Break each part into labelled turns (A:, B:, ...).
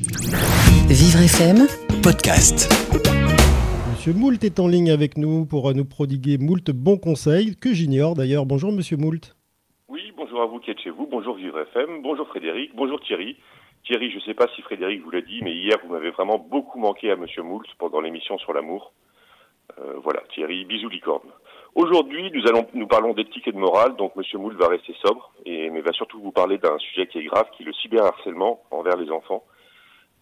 A: Vivre FM,
B: podcast.
C: Monsieur Moult est en ligne avec nous pour nous prodiguer moult bons conseils que j'ignore d'ailleurs. Bonjour Monsieur Moult.
D: Oui, bonjour à vous qui êtes chez vous, bonjour Vivre FM, bonjour Frédéric, bonjour Thierry. Thierry, je ne sais pas si Frédéric vous l'a dit, mais hier vous m'avez vraiment beaucoup manqué à Monsieur Moult pendant l'émission sur l'amour. Euh, voilà, Thierry, bisous licorne. Aujourd'hui, nous allons nous parlons d'éthique et de morale, donc Monsieur Moult va rester sobre, et, mais va surtout vous parler d'un sujet qui est grave, qui est le cyberharcèlement envers les enfants.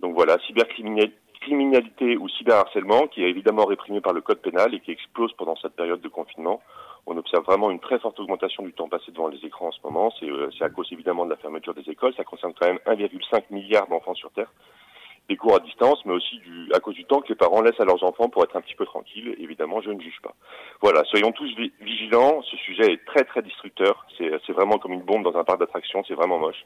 D: Donc voilà, cybercriminalité ou cyberharcèlement, qui est évidemment réprimé par le code pénal et qui explose pendant cette période de confinement. On observe vraiment une très forte augmentation du temps passé devant les écrans en ce moment. C'est euh, à cause évidemment de la fermeture des écoles. Ça concerne quand même 1,5 milliard d'enfants sur Terre. Des cours à distance, mais aussi du, à cause du temps que les parents laissent à leurs enfants pour être un petit peu tranquilles. Évidemment, je ne juge pas. Voilà, soyons tous vigilants. Ce sujet est très très destructeur. C'est vraiment comme une bombe dans un parc d'attractions. C'est vraiment moche.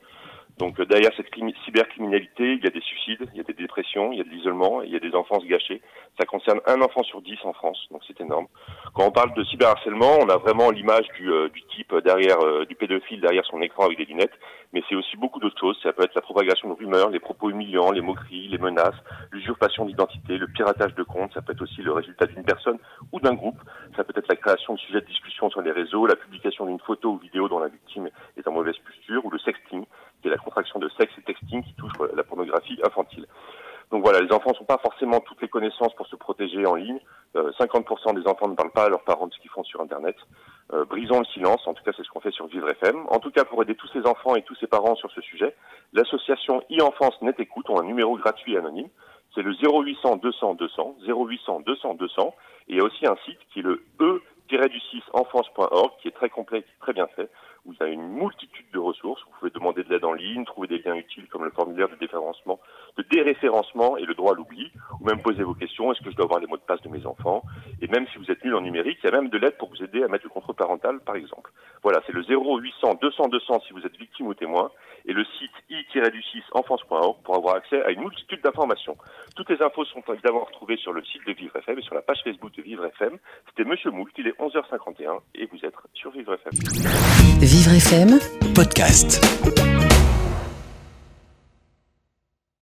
D: Donc euh, derrière cette cybercriminalité, il y a des suicides, il y a des dépressions, il y a de l'isolement, il y a des enfances gâchées. Ça concerne un enfant sur dix en France, donc c'est énorme. Quand on parle de cyberharcèlement, on a vraiment l'image du, euh, type derrière euh, du pédophile derrière son écran avec des lunettes, mais c'est aussi beaucoup d'autres choses. Ça peut être la propagation de rumeurs, les propos humiliants, les moqueries, les menaces, l'usurpation d'identité, le piratage de comptes. Ça peut être aussi le résultat d'une personne ou d'un groupe. Ça peut être la création de sujets de discussion sur les réseaux, la publication d'une photo ou vidéo dont la victime est en mauvaise posture, ou le sexting qui est la contraction de sexe et texting qui touche la pornographie infantile. Donc voilà, les enfants n'ont pas forcément toutes les connaissances pour se protéger en ligne. 50% des enfants ne parlent pas à leurs parents de ce qu'ils font sur Internet. Euh, brisons le silence, en tout cas c'est ce qu'on fait sur Vivre FM. En tout cas, pour aider tous ces enfants et tous ces parents sur ce sujet, l'association e-enfance Net Écoute ont un numéro gratuit et anonyme. C'est le 0800 200 200, 0800 200 200. Et il y a aussi un site qui est le e-du6enfance.org qui est très complet, très bien fait. Vous avez une multitude de ressources. Vous pouvez demander de l'aide en ligne, trouver des liens utiles comme le formulaire de déréférencement, de déréférencement et le droit à l'oubli, ou même poser vos questions. Est-ce que je dois avoir les mots de passe de mes enfants Et même si vous êtes nul en numérique, il y a même de l'aide pour vous aider à mettre le contrôle parental, par exemple. Voilà, c'est le 0800 200 200 si vous êtes victime ou témoin, et le site i-du6enfance.org pour avoir accès à une multitude d'informations. Toutes les infos sont évidemment retrouvées sur le site de Vivre FM et sur la page Facebook de Vivre FM. C'était Monsieur Moult, il est 11h51 et vous êtes sur Vivre FM.
A: Vivre FM,
B: podcast.